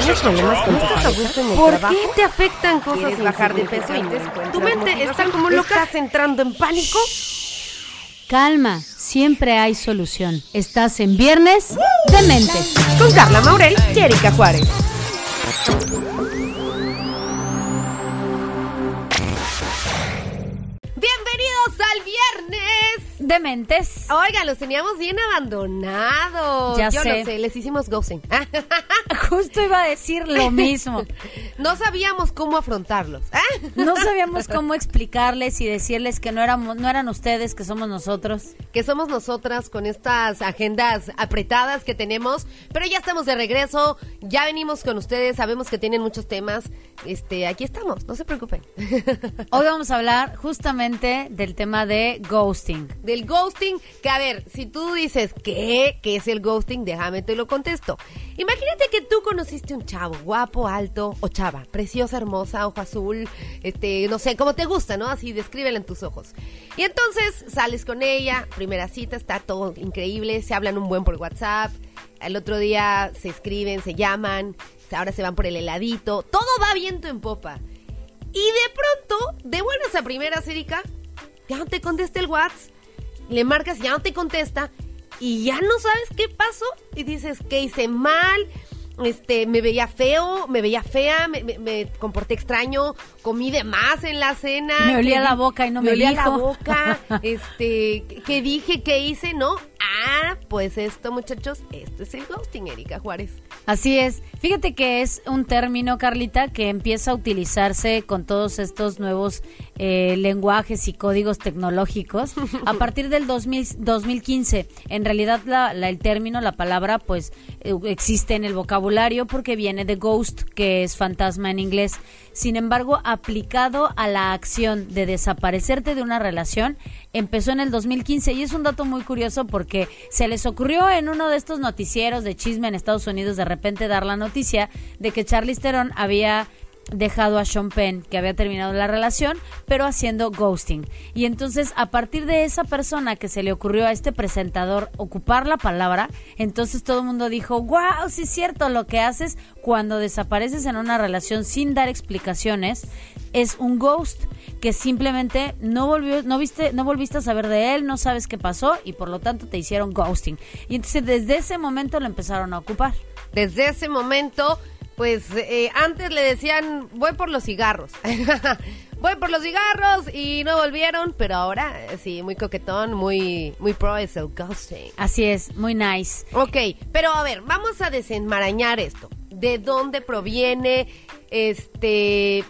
¿Tienes problemas con estás a gusto en el ¿Por trabajo? qué te afectan cosas ¿Quieres bajar de peso y? Tu mente está como loca. ¿Estás entrando en pánico? Calma, siempre hay solución. Estás en Viernes de Mentes. Con Carla Maurel y Erika Juárez. Viernes. De Mentes. Oiga, los teníamos bien abandonados. Ya Yo sé. lo sé, les hicimos ghosting. Justo iba a decir lo mismo. no sabíamos cómo afrontarlos. No sabíamos cómo explicarles y decirles que no éramos, no eran ustedes, que somos nosotros. que somos nosotras con estas agendas apretadas que tenemos, pero ya estamos de regreso, ya venimos con ustedes, sabemos que tienen muchos temas, este, aquí estamos, no se preocupen. Hoy vamos a hablar justamente del tema de ghosting. Del ghosting, que a ver, si tú dices, ¿qué? ¿Qué es el ghosting? Déjame te lo contesto. Imagínate que tú conociste un chavo guapo, alto, o chava, preciosa, hermosa, ojo azul, este, no sé, como te gusta, ¿no? Así descríbela en tus ojos. Y entonces sales con ella, primera cita, está todo increíble, se hablan un buen por WhatsApp, al otro día se escriben, se llaman, ahora se van por el heladito, todo va viento en popa. Y de pronto, de buenas a primeras, Erika, ya no te contesta el WhatsApp, le marcas y ya no te contesta, y ya no sabes qué pasó, y dices, ¿qué hice mal? Este, me veía feo, me veía fea, me, me- me comporté extraño, comí de más en la cena. Me olía ¿qué la boca y no me olía la boca, este, ¿qué- ¿qué dije, qué hice? ¿No? Ah, pues esto, muchachos, esto es el ghosting, Erika Juárez. Así es. Fíjate que es un término, Carlita, que empieza a utilizarse con todos estos nuevos eh, lenguajes y códigos tecnológicos a partir del 2000 2015. En realidad, la- la- el término, la palabra, pues eh, existe en el vocabulario porque viene de ghost, que es fantasma en inglés. Sin embargo, aplicado a la acción de desaparecerte de una relación, empezó en el 2015 y es un dato muy curioso porque se les ocurrió en uno de estos noticieros de chisme en Estados Unidos de repente dar la noticia de que Charlize Theron había dejado a Sean Penn, que había terminado la relación, pero haciendo ghosting. Y entonces, a partir de esa persona que se le ocurrió a este presentador ocupar la palabra, entonces todo el mundo dijo, wow, sí es cierto, lo que haces cuando desapareces en una relación sin dar explicaciones es un ghost que simplemente no volvió, no viste, no volviste a saber de él, no sabes qué pasó y por lo tanto te hicieron ghosting. Y entonces desde ese momento lo empezaron a ocupar. Desde ese momento, pues eh, antes le decían, voy por los cigarros. voy por los cigarros y no volvieron, pero ahora eh, sí, muy coquetón, muy, muy pro es el ghosting. Así es, muy nice. Ok, pero a ver, vamos a desenmarañar esto. ¿De dónde proviene? Este,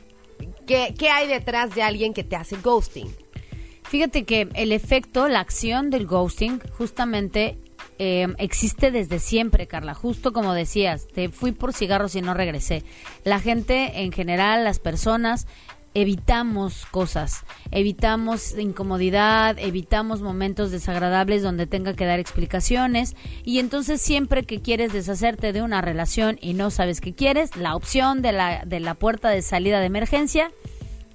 ¿qué, qué hay detrás de alguien que te hace ghosting? Fíjate que el efecto, la acción del ghosting, justamente eh, existe desde siempre, Carla. Justo como decías, te fui por cigarros y no regresé. La gente en general, las personas, evitamos cosas, evitamos incomodidad, evitamos momentos desagradables donde tenga que dar explicaciones y entonces siempre que quieres deshacerte de una relación y no sabes qué quieres, la opción de la, de la puerta de salida de emergencia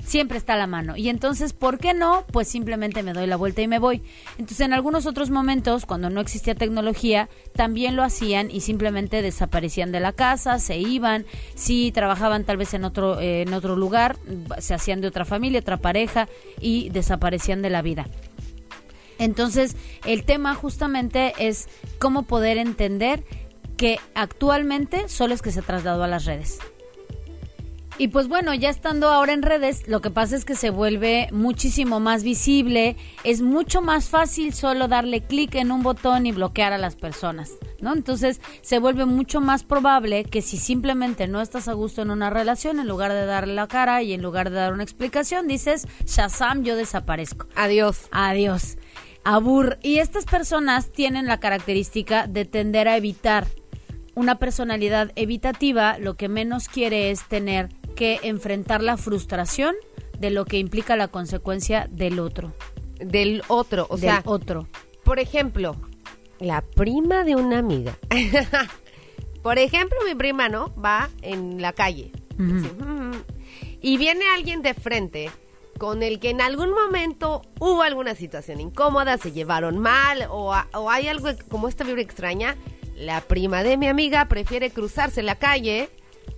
siempre está a la mano. Y entonces, ¿por qué no? Pues simplemente me doy la vuelta y me voy. Entonces, en algunos otros momentos, cuando no existía tecnología, también lo hacían y simplemente desaparecían de la casa, se iban, si trabajaban tal vez en otro, eh, en otro lugar, se hacían de otra familia, otra pareja y desaparecían de la vida. Entonces, el tema justamente es cómo poder entender que actualmente solo es que se trasladó a las redes. Y pues bueno, ya estando ahora en redes, lo que pasa es que se vuelve muchísimo más visible, es mucho más fácil solo darle clic en un botón y bloquear a las personas, ¿no? Entonces se vuelve mucho más probable que si simplemente no estás a gusto en una relación, en lugar de darle la cara y en lugar de dar una explicación, dices, Shazam, yo desaparezco. Adiós. Adiós. Abur. Y estas personas tienen la característica de tender a evitar. Una personalidad evitativa lo que menos quiere es tener que enfrentar la frustración de lo que implica la consecuencia del otro. Del otro, o del sea, otro. por ejemplo, la prima de una amiga. por ejemplo, mi prima, ¿no? Va en la calle. Así, mm, y viene alguien de frente con el que en algún momento hubo alguna situación incómoda, se llevaron mal o, a- o hay algo como esta vibra extraña. La prima de mi amiga prefiere cruzarse la calle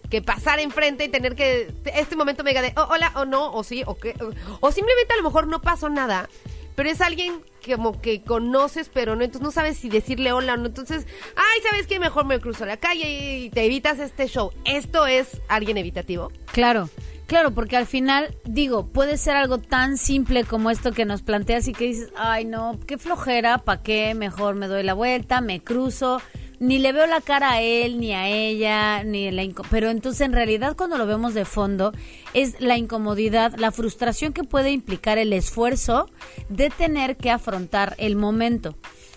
que pasar enfrente y tener que este momento me diga de oh, hola o no o sí o qué o, o simplemente a lo mejor no pasó nada pero es alguien que como que conoces pero no entonces no sabes si decirle hola o no entonces ay sabes qué mejor me cruzo la calle y te evitas este show. Esto es alguien evitativo Claro, claro, porque al final, digo, puede ser algo tan simple como esto que nos planteas y que dices, ay no, qué flojera, ¿para qué? Mejor me doy la vuelta, me cruzo, ni le veo la cara a él, ni a ella, ni la... Pero entonces en realidad cuando lo vemos de fondo es la incomodidad, la frustración que puede implicar el esfuerzo de tener que afrontar el momento.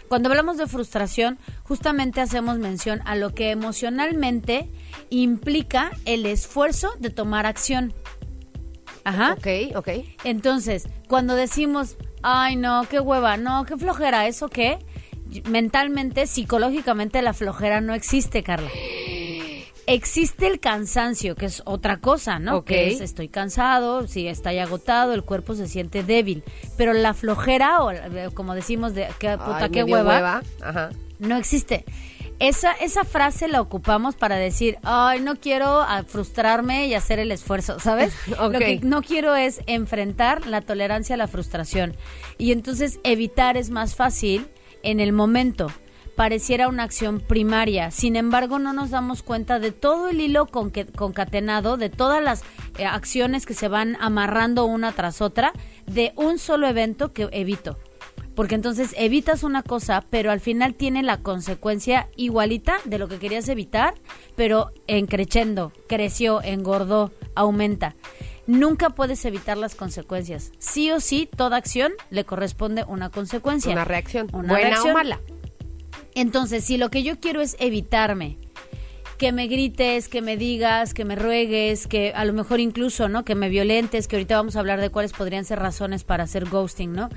Cuando hablamos de frustración, justamente hacemos mención a lo que emocionalmente implica el esfuerzo de tomar acción. Ajá. ok ok Entonces, cuando decimos, ay no, qué hueva, no, qué flojera, ¿eso qué? Mentalmente, psicológicamente la flojera no existe, Carla. Existe el cansancio, que es otra cosa, ¿no? Que es estoy cansado, si está ya agotado, el cuerpo se siente débil. Pero la flojera, o como decimos, de qué puta, Ay, qué hueva, ajá no existe. Esa, esa frase la ocupamos para decir, ay, no quiero ah, frustrarme y hacer el esfuerzo, ¿sabes? Lo que no quiero es enfrentar la tolerancia a la frustración. Y entonces evitar es más fácil en el momento. Pareciera una acción primaria. Sin embargo, no nos damos cuenta de todo el hilo concatenado, de todas las eh, acciones que se van amarrando una tras otra, de un solo evento que evito. Porque entonces evitas una cosa, pero al final tiene la consecuencia igualita de lo que querías evitar, pero en creciendo, creció, engordó, aumenta. Nunca puedes evitar las consecuencias. Sí o sí, toda acción le corresponde una consecuencia. una reacción Una buena reacción. o mala Entonces, si lo que yo quiero es evitarme, que me grites, que me digas, que me ruegues, que a lo mejor incluso, ¿no? Que me violentes, que ahorita vamos a hablar de cuáles podrían ser razones para hacer ghosting, ¿no?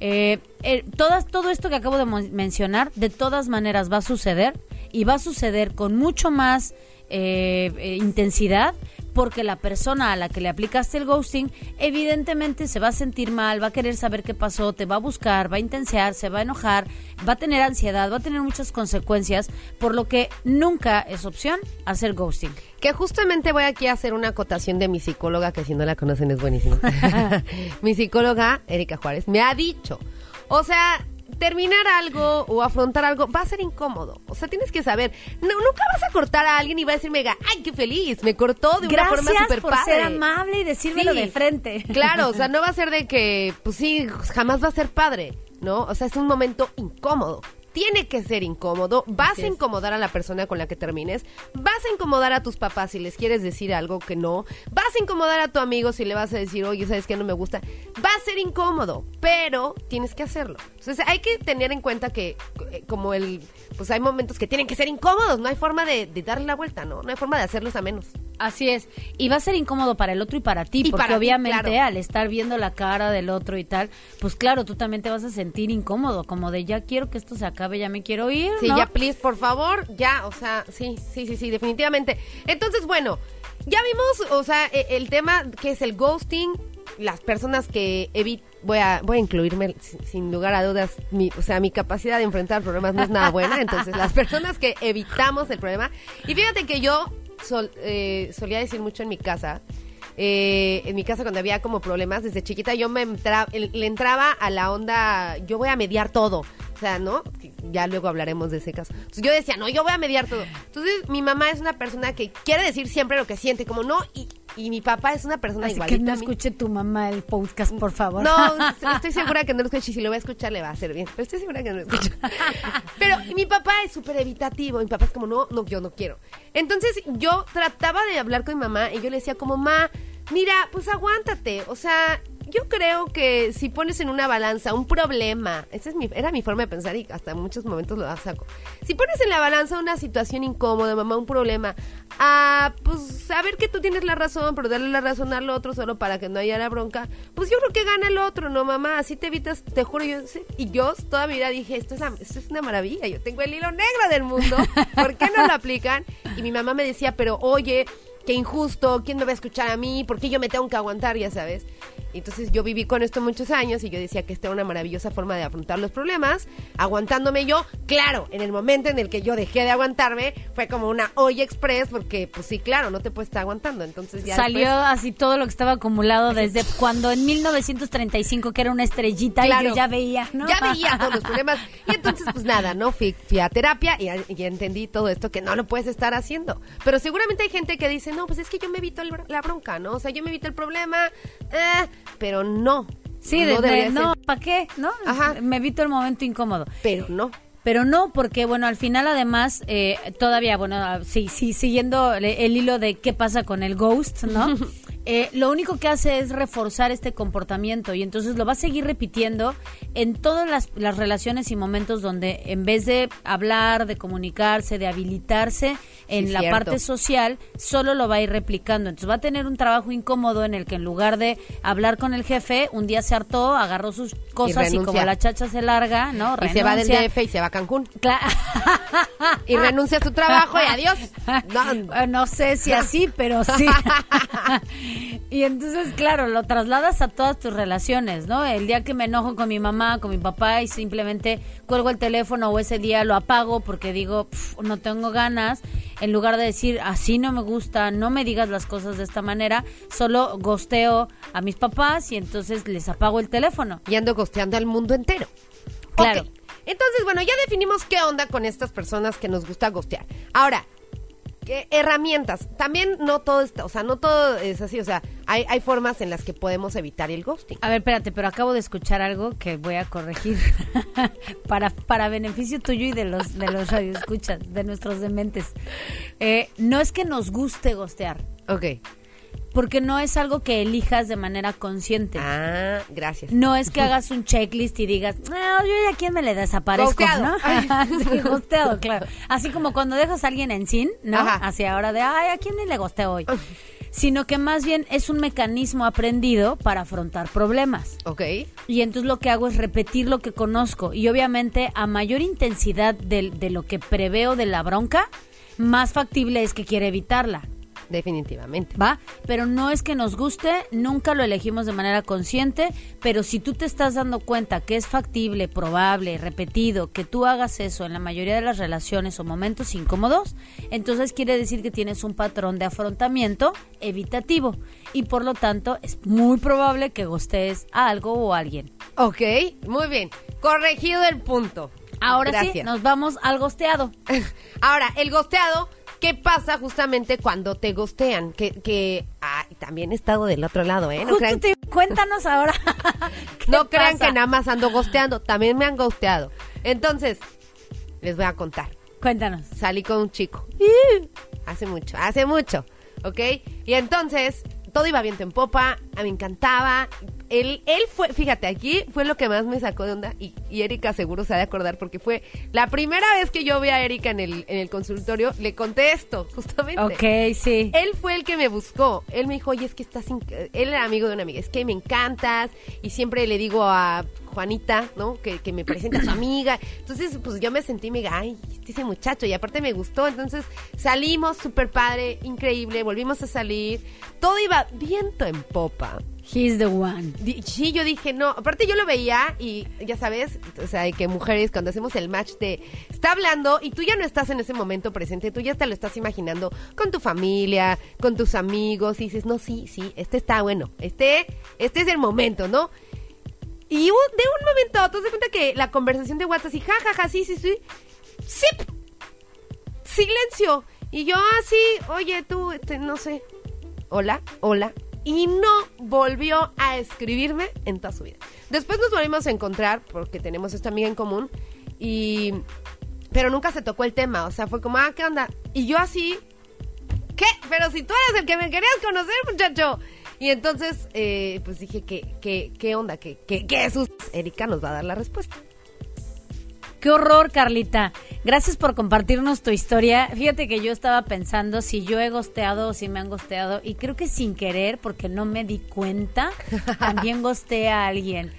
Eh, eh, todas, todo esto que acabo de mencionar, de todas maneras va a suceder y va a suceder con mucho más eh, eh, intensidad porque la persona a la que le aplicaste el ghosting evidentemente se va a sentir mal, va a querer saber qué pasó, te va a buscar, va a intensear, se va a enojar, va a tener ansiedad, va a tener muchas consecuencias, por lo que nunca es opción hacer ghosting. Que justamente voy aquí a hacer una acotación de mi psicóloga, que si no la conocen es buenísima. mi psicóloga, Erika Juárez, me ha dicho, o sea, terminar algo o afrontar algo va a ser incómodo. O sea, tienes que saber, no, nunca vas a cortar a alguien y va a decir, mega, ay, qué feliz, me cortó de una forma súper por padre. ser amable y decírmelo Sí. de frente. Claro, o sea, no va a ser de que, pues sí, jamás va a ser padre, ¿no? O sea, es un momento incómodo. Tiene que ser incómodo. Vas a incomodar a la persona con la que termines. Vas a incomodar a tus papás si les quieres decir algo que no. Vas a incomodar a tu amigo si le vas a decir, oye, ¿sabes qué? No me gusta. Va a ser incómodo, pero tienes que hacerlo. Entonces, hay que tener en cuenta que, eh, como el. Pues hay momentos que tienen que ser incómodos. No hay forma de, de darle la vuelta, ¿no? No hay forma de hacerlos a menos. Así es. Y va a ser incómodo para el otro y para ti, Y porque para ti, obviamente claro. al estar viendo la cara del otro y tal, pues claro, tú también te vas a sentir incómodo, como de ya quiero que esto se acabe, ya me quiero ir. Sí, ¿no? ya, please, por favor, ya, o sea, sí, sí, sí, sí, definitivamente. Entonces, bueno, ya vimos, o sea, e- el tema que es el ghosting, las personas que evitan, voy a, voy a incluirme sin, lugar a dudas, mi, o sea, mi capacidad de enfrentar problemas no es nada buena, entonces las personas que evitamos el problema, y fíjate que yo sol- eh, solía decir mucho en mi casa, eh, en mi casa cuando había como problemas desde chiquita yo me entra- le entraba a la onda yo voy a mediar todo sea no ya luego hablaremos de ese caso Entonces, yo decía no yo voy a mediar todo entonces mi mamá es una persona que quiere decir siempre lo que siente como no y, y mi papá es una persona Así igualita que no escuche tu mamá el podcast, por favor. No, estoy segura que no lo escuche. Si lo va a escuchar, le va a hacer bien. Pero estoy segura que no lo escucha. Pero mi papá es súper evitativo. Mi papá es como, no, no, yo no quiero. Entonces yo trataba de hablar con mi mamá y yo le decía como, ma, mira, pues aguántate. O sea, yo creo que si pones en una balanza un problema, esa es mi, era mi forma de pensar y hasta muchos momentos lo saco. Si pones en la balanza una situación incómoda, mamá, un problema, a pues saber que tú tienes la razón, pero darle la razón al otro solo para que no haya la bronca, pues yo creo que gana el otro, ¿no, mamá? Así te evitas, te juro, yo. Y yo toda mi vida dije, esto es, esto es una maravilla, yo tengo el hilo negro del mundo, ¿por qué no lo aplican? Y mi mamá me decía, pero oye, qué injusto, ¿quién me va a escuchar a mí? ¿Por qué yo me tengo que aguantar, ya sabes? Entonces yo viví con esto muchos años y yo decía que esta era una maravillosa forma de afrontar los problemas, aguantándome yo. Claro, en el momento en el que yo dejé de aguantarme, fue como una olla express, porque pues sí, claro, no te puedes estar aguantando. Entonces ya Salió después- así todo lo que estaba acumulado desde cuando en 1935 que era una estrellita y yo ya veía, ¿no? Ya veía todos los problemas. Y entonces, pues nada, ¿no? Fui, fui a terapia y, y entendí todo esto que no lo puedes estar haciendo. Pero seguramente hay gente que dice, no, pues es que yo me evito el la bronca, ¿no? O sea, yo me evito el problema, eh, pero no. Sí, no de, no. ¿para qué? ¿No? Ajá. Me evito el momento incómodo. Pero no. Pero no, porque bueno, al final además, eh, todavía, bueno, ah, sí, sí, siguiendo el, el hilo de qué pasa con el ghost, ¿no? Eh, lo único que hace es reforzar este comportamiento y entonces lo va a seguir repitiendo en todas las, las relaciones y momentos donde en vez de hablar, de comunicarse, de habilitarse en Sí, la cierto. parte social, solo lo va a ir replicando. Entonces va a tener un trabajo incómodo en el que en lugar de hablar con el jefe, un día se hartó, agarró sus cosas y, como renuncia. la chacha se larga, ¿no? Y se va del Renuncia. Y se va a Cancún. Cla- Y renuncia a su trabajo y adiós. No, No sé si así, pero sí. y entonces, claro, lo trasladas a todas tus relaciones, ¿no? El día que me enojo con mi mamá, con mi papá y simplemente cuelgo el teléfono o ese día lo apago porque digo, "Pf, no tengo ganas, en lugar de decir, así no me gusta, no me digas las cosas de esta manera, solo gosteo a mis papás y entonces les apago el teléfono. y ando costeando al mundo entero. Claro. Entonces, bueno, ya definimos qué onda con estas personas que nos gusta gostear. Ahora, ¿qué herramientas? También no todo está, o sea, no todo es así, o sea, hay, hay formas en las que podemos evitar el ghosting. A ver, espérate, pero acabo de escuchar algo que voy a corregir para, para beneficio tuyo y de los de los radioescuchas, de nuestros dementes. Eh, no es que nos guste gostear, Ok. Porque no es algo que elijas de manera consciente. Ah, gracias. No es que hagas un checklist y digas, no, yo ya a quién me le desaparezco. ¿no? sí, claro. Así como cuando dejas a alguien en sin, ¿no? Ajá. Hacia ahora de, ay, ¿a quién le gosteo hoy? Sino que más bien es un mecanismo aprendido para afrontar problemas. Ok. Y entonces lo que hago es repetir lo que conozco. Y obviamente a mayor intensidad de, de lo que preveo de la bronca, más factible es que quiera evitarla. Definitivamente. ¿Va? Pero no es que nos guste, nunca lo elegimos de manera consciente, pero si tú te estás dando cuenta que es factible, probable, repetido, que tú hagas eso en la mayoría de las relaciones o momentos incómodos, entonces quiere decir que tienes un patrón de afrontamiento evitativo y por lo tanto es muy probable que gostees a algo o a alguien. Ok, muy bien. Corregido el punto. Ahora sí, nos vamos al gosteado. Ahora, el gosteado, ¿qué pasa justamente cuando te gostean? Que, que ah, también he estado del otro lado, ¿eh? No crean, te- cuéntanos ahora. ¿qué no crean pasa? que nada más ando gosteando, también me han gosteado. Entonces, les voy a contar. Cuéntanos. Salí con un chico. Hace mucho, hace mucho, ¿ok? Y entonces, todo iba viento en popa, a mí me encantaba. Él, él fue, fíjate, aquí fue lo que más me sacó de onda y, y Erika seguro se ha de acordar porque fue la primera vez que yo vi a Erika en el, en el consultorio, le conté esto, justamente. Ok, sí. Él fue el que me buscó. Él me dijo, oye, es que estás... Él era amigo de una amiga. Es que me encantas. Y siempre le digo a Juanita, ¿no? Que, que me presente a su amiga. Entonces, pues yo me sentí mega, ay, este ese muchacho. Y aparte me gustó. Entonces salimos, súper padre, increíble. Volvimos a salir. Todo iba viento en popa. He's the one. Sí, yo dije, no, aparte yo lo veía y ya sabes, o sea, que mujeres cuando hacemos el match te está hablando y tú ya no estás en ese momento presente, tú ya te lo estás imaginando con tu familia, con tus amigos y dices, no, sí, sí, este está bueno, este, este es el momento, ¿no? Y de un momento a otro das cuenta que la conversación de WhatsApp, y ja, ja, ja, sí, sí, sí, ¡zip! silencio. Y yo así, oye, tú, este, no sé, hola, hola. Y no volvió a escribirme en toda su vida. Después nos volvimos a encontrar porque tenemos esta amiga en común y... Pero nunca se tocó el tema, o sea, fue como, ah, ¿qué onda? Y yo así, ¿qué? Pero si tú eres el que me querías conocer, muchacho. Y entonces, eh, pues dije, ¿qué, qué, qué onda? ¿Qué, qué, qué es? Erika nos va a dar la respuesta. Qué horror, Carlita. Gracias por compartirnos tu historia. Fíjate que yo estaba pensando si yo he gosteado o si me han gosteado y creo que sin querer, porque no me di cuenta, también gosteé a alguien.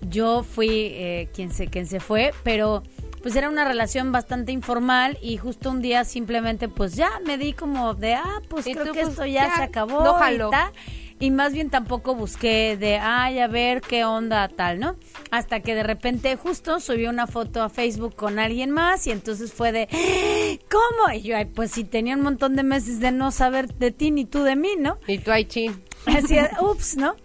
Yo fui eh, quien, se, quien se fue, pero pues era una relación bastante informal y justo un día simplemente pues ya me di como de, ah, pues Y creo tú, que pues, esto ya, ya, se acabó. no y tal. y más bien tampoco busqué de, ay, a ver qué onda tal, ¿no? Hasta que de repente justo subí una foto a Facebook con alguien más y entonces fue de, ¿cómo? Y yo, ay, pues si tenía un montón de meses de no saber de ti ni tú de mí, ¿no? Y tú, ay, chin. Así, ups, ¿no?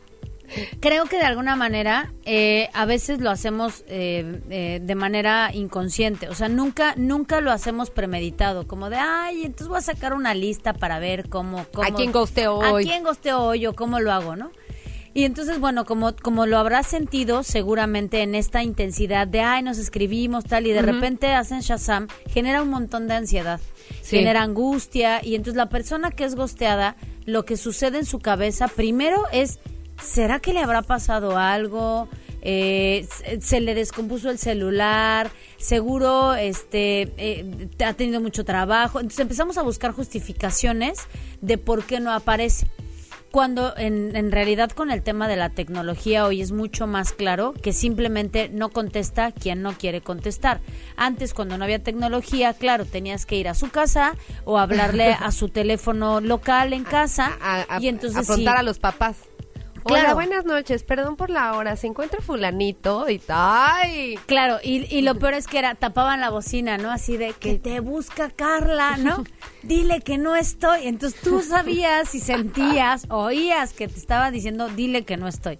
Creo que de alguna manera eh, a veces lo hacemos eh, eh, de manera inconsciente, o sea, nunca nunca lo hacemos premeditado, como de, ay, entonces voy a sacar una lista para ver cómo... cómo ¿A quién gosteo hoy? ¿A quién gosteo hoy o cómo lo hago, no? Y entonces, bueno, como, como lo habrás sentido seguramente en esta intensidad de, ay, nos escribimos tal, y de repente hacen Shazam, genera un montón de ansiedad, Sí. genera angustia, y entonces la persona que es gosteada, lo que sucede en su cabeza, primero es, ¿será que le habrá pasado algo? Eh, se, le descompuso el celular, seguro este eh, ha tenido mucho trabajo. Entonces empezamos a buscar justificaciones de por qué no aparece cuando en, en realidad con el tema de la tecnología hoy es mucho más claro que simplemente no contesta quien no quiere contestar. Antes cuando no había tecnología, claro, tenías que ir a su casa o hablarle a su teléfono local en casa A, a- y entonces afrontar sí. a los papás. Claro. Hola, buenas noches, perdón por la hora, se encuentra fulanito y ¡ay! Claro, y, y lo peor es que era, tapaban la bocina, ¿no? Así de que te busca Carla, ¿no? Dile que no estoy. Entonces tú sabías y sentías, oías que te estaba diciendo, dile que no estoy.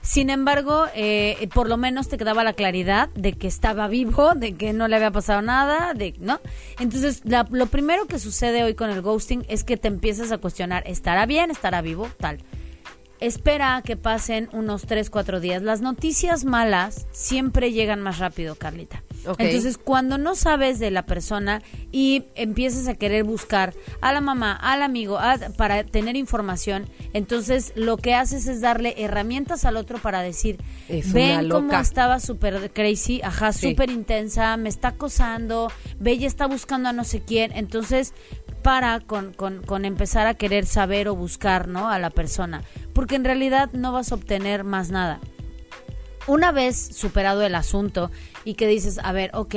Sin embargo, eh, por lo menos te quedaba la claridad de que estaba vivo, de que no le había pasado nada, de ¿no? Entonces, la- lo primero que sucede hoy con el ghosting es que te empiezas a cuestionar, ¿estará bien? ¿Estará vivo? Tal. Espera a que pasen unos 3, 4 días. Las noticias malas siempre llegan más rápido, Carlita. Entonces, cuando no sabes de la persona y empiezas a querer buscar a la mamá, al amigo, a- para tener información, entonces lo que haces es darle herramientas al otro para decir, Es ven cómo loca". estaba súper crazy, ajá, Sí. súper intensa, me está acosando, ve, ya está buscando a no sé quién. Entonces, para con, con, con empezar a querer saber o buscar, ¿no? A la persona. Porque en realidad no vas a obtener más nada. Una vez superado el asunto y que dices, a ver, ok,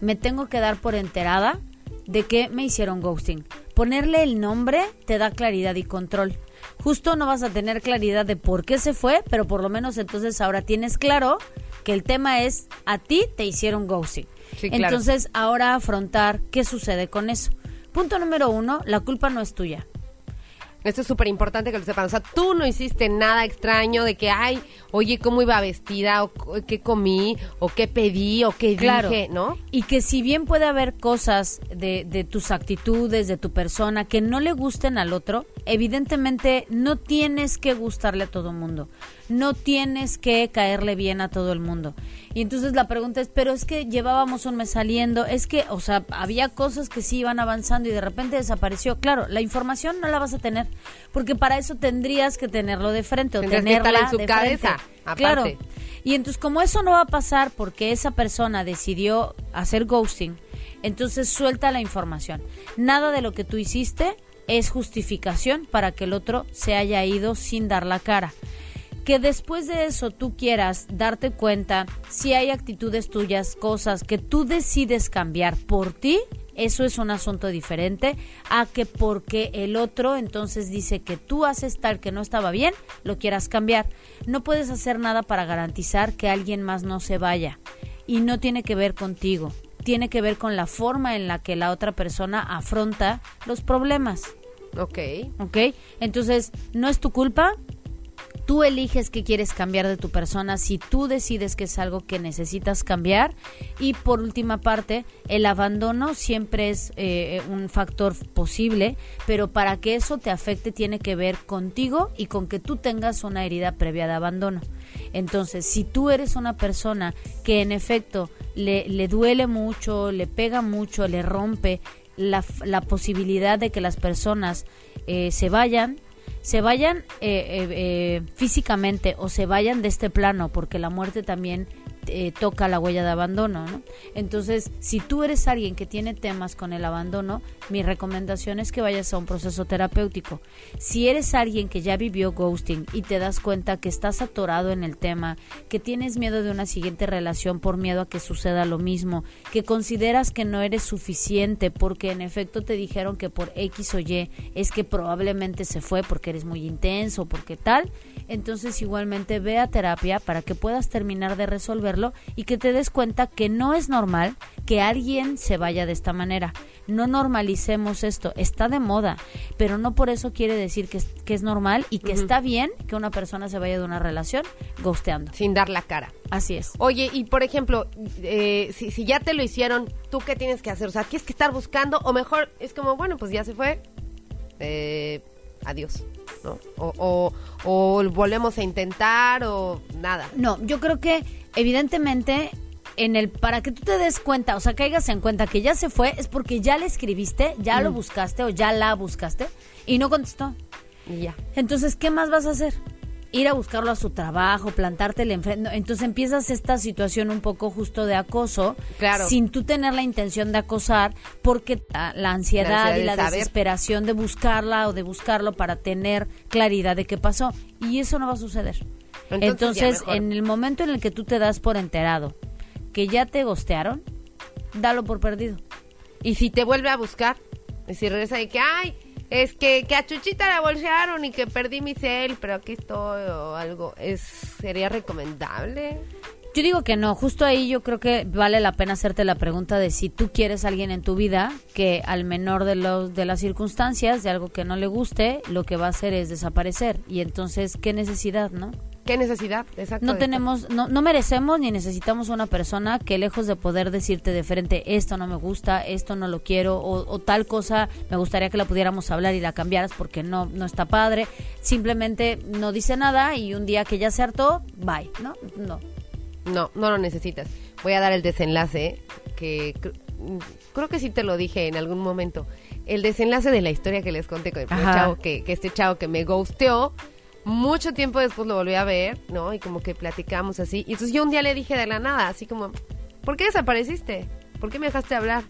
me tengo que dar por enterada de que me hicieron ghosting. Ponerle el nombre te da claridad y control. Justo no vas a tener claridad de por qué se fue, pero por lo menos entonces ahora tienes claro que el tema es a ti te hicieron ghosting. Sí, claro. Entonces ahora afrontar qué sucede con eso. Punto número uno, la culpa no es tuya. Esto es súper importante que lo sepan. O sea, tú no hiciste nada extraño de que, ay, oye, cómo iba vestida, o qué comí, o qué pedí, o qué Claro. dije, ¿no? Y que si bien puede haber cosas de, de tus actitudes, de tu persona, que no le gusten al otro, evidentemente no tienes que gustarle a todo el mundo. No tienes que caerle bien a todo el mundo. Y entonces la pregunta es, pero es que llevábamos un mes saliendo, es que, o sea, había cosas que sí iban avanzando y de repente desapareció. Claro, la información no la vas a tener, porque para eso tendrías que tenerlo de frente o Tendrías tenerla en su de cabeza, frente. aparte. Claro. Y entonces como eso no va a pasar porque esa persona decidió hacer ghosting, entonces suelta la información. Nada de lo que tú hiciste es justificación para que el otro se haya ido sin dar la cara. Que después de eso tú quieras darte cuenta si hay actitudes tuyas, cosas que tú decides cambiar por ti, eso es un asunto diferente a que porque el otro entonces dice que tú haces tal que no estaba bien, lo quieras cambiar. No puedes hacer nada para garantizar que alguien más no se vaya. Y no tiene que ver contigo, tiene que ver con la forma en la que la otra persona afronta los problemas. Ok. ¿Ok? Entonces, no es tu culpa. Tú eliges qué quieres cambiar de tu persona si tú decides que es algo que necesitas cambiar. Y por última parte, el abandono siempre es eh, un factor posible, pero para que eso te afecte tiene que ver contigo y con que tú tengas una herida previa de abandono. Entonces, si tú eres una persona que en efecto le, le duele mucho, le pega mucho, le rompe la, la posibilidad de que las personas eh, se vayan, se vayan eh, eh, eh, físicamente o se vayan de este plano, porque la muerte también eh, toca la huella de abandono, ¿no? Entonces, si tú eres alguien que tiene temas con el abandono, mi recomendación es que vayas a un proceso terapéutico. Si eres alguien que ya vivió ghosting y te das cuenta que estás atorado en el tema, que tienes miedo de una siguiente relación por miedo a que suceda lo mismo, que consideras que no eres suficiente porque en efecto te dijeron que por X o Y es que probablemente se fue porque eres muy intenso, porque tal, entonces igualmente ve a terapia para que puedas terminar de y que te des cuenta que no es normal que alguien se vaya de esta manera. No normalicemos esto, está de moda, pero no por eso quiere decir que es, que es normal y que está bien que una persona se vaya de una relación ghosteando. Sin dar la cara. Así es. Oye, y por ejemplo, eh, si, si ya te lo hicieron, ¿tú qué tienes que hacer? O sea, ¿tienes que estar buscando? O mejor es como, bueno, pues ya se fue. Eh, adiós. ¿no? O, o, o volvemos a intentar o nada. No, yo creo que evidentemente en el para que tú te des cuenta, o sea, caigas en cuenta que ya se fue es porque ya le escribiste, ya lo buscaste o ya la buscaste y no contestó. Y ya. Entonces, ¿qué más vas a hacer? Ir a buscarlo a su trabajo, plantártele enfrente. Entonces empiezas esta situación un poco justo de acoso, Claro. sin tú tener la intención de acosar, porque la, la ansiedad, La ansiedad y la saber. desesperación de buscarla o de buscarlo para tener claridad de qué pasó. Y eso no va a suceder. Entonces, en el momento en el que tú te das por enterado que ya te gostearon, dalo por perdido. Y si te vuelve a buscar, y si regresa y que, ay, es que, que a Chuchita la bolsearon y que perdí mi cel, pero aquí estoy o algo, es ¿sería recomendable? Yo digo que no, justo ahí yo creo que vale la pena hacerte la pregunta de si tú quieres a alguien en tu vida que al menor de los de las circunstancias, de algo que no le guste, lo que va a hacer es desaparecer y entonces qué necesidad, ¿no? ¿Qué necesidad? Exacto. No tenemos, no, no merecemos ni necesitamos una persona que lejos de poder decirte de frente esto no me gusta, esto no lo quiero o, o tal cosa me gustaría que la pudiéramos hablar y la cambiaras porque no, no está padre, simplemente no dice nada y un día que ya se hartó, bye, ¿no? No. No, no lo necesitas. Voy a dar el desenlace, que cr- creo que sí te lo dije en algún momento. El desenlace de la historia que les conté con el chavo, que, que este chavo que me ghosteó, mucho tiempo después lo volví a ver, ¿no? Y como que platicamos así. Y entonces yo un día le dije de la nada, así como, ¿por qué desapareciste? ¿Por qué me dejaste hablar?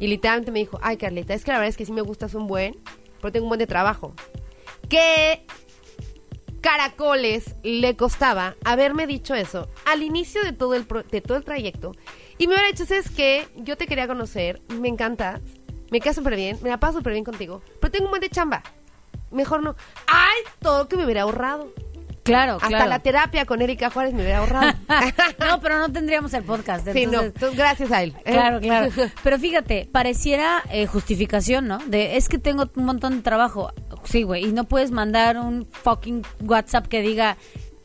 Y literalmente me dijo, ay Carlita, es que la verdad es que sí me gustas un buen, pero tengo un buen de trabajo. ¿Qué caracoles le costaba haberme dicho eso al inicio de todo el, pro- de todo el trayecto? Y me hubiera dicho, ¿sabes qué? Yo te quería conocer, me encantas, me quedas súper bien, me la paso súper bien contigo, pero tengo un buen de chamba. Mejor no. ¡Ay! Todo lo que me hubiera ahorrado. Claro, Hasta claro. la terapia con Erika Juárez me hubiera ahorrado. no, pero no tendríamos el podcast. sí, no. entonces- Entonces, gracias a él. ¿eh? Claro, claro. Pero fíjate, pareciera eh, justificación, ¿no? De es que tengo un montón de trabajo. Sí, güey, y no puedes mandar un fucking WhatsApp que diga,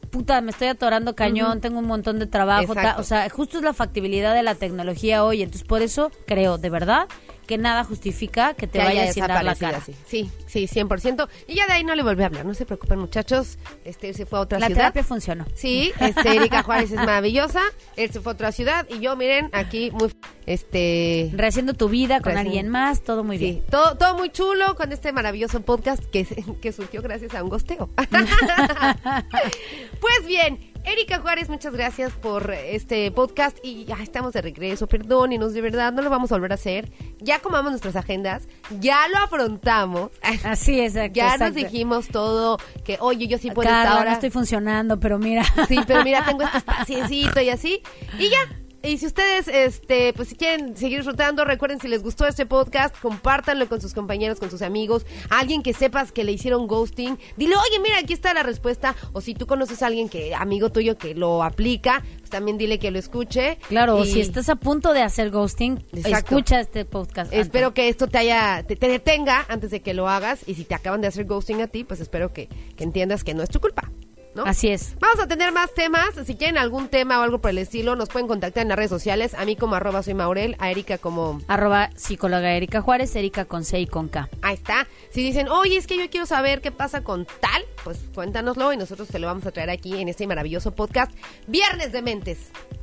puta, me estoy atorando cañón, tengo un montón de trabajo. ta- o sea, justo es la factibilidad de la tecnología hoy. Entonces, por eso creo, de verdad, que nada justifica que te que vayas sin dar la cara. así. Sí, sí, 100%. Y ya de ahí no le volví a hablar. No se preocupen, muchachos. Este él se fue a otra La ciudad. terapia funcionó. Sí, este, Erika Juárez es maravillosa. Él se fue a otra ciudad y yo, miren, aquí muy, este, Rehaciendo tu vida con Rehaciendo- alguien más, todo muy bien. sí, todo, todo muy chulo con este maravilloso podcast que, que surgió gracias a un gosteo. pues bien, Erika Juárez, muchas gracias por este podcast y ya estamos de regreso. Perdónenos, de verdad, no lo vamos a volver a hacer. Ya comamos nuestras agendas, ya lo afrontamos. Así es, exacto, Ya nos dijimos todo, que oye, yo sí puedo Carla, esta hora. no estoy funcionando, pero mira. Sí, pero mira, tengo este espaciencito y así. Y ya. Y si ustedes, este, pues si quieren seguir disfrutando, recuerden si les gustó este podcast, compártanlo con sus compañeros, con sus amigos, alguien que sepas que le hicieron ghosting, dile, oye, mira, aquí está la respuesta. O si tú conoces a alguien que, amigo tuyo que lo aplica, pues también dile que lo escuche. Claro, o Y si estás a punto de hacer ghosting, Exacto. escucha este podcast. Espero antes. que esto te haya, te, te detenga antes de que lo hagas. Y si te acaban de hacer ghosting a ti, pues espero que, que entiendas que no es tu culpa. ¿No? Así es. Vamos a tener más temas. Si quieren algún tema o algo por el estilo, nos pueden contactar en las redes sociales. A mí como arroba soy Maurel, a Erika como... Arroba psicóloga Erika Juárez, Erika con C y con K. Ahí está. Si dicen, oye, es que yo quiero saber qué pasa con tal, pues cuéntanoslo y nosotros te lo vamos a traer aquí en este maravilloso podcast. Viernes de Mentes.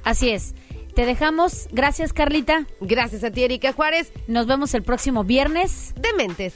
Así es. Te dejamos. Gracias, Carlita. Gracias a ti, Erika Juárez, Nos vemos el próximo viernes. de Mentes.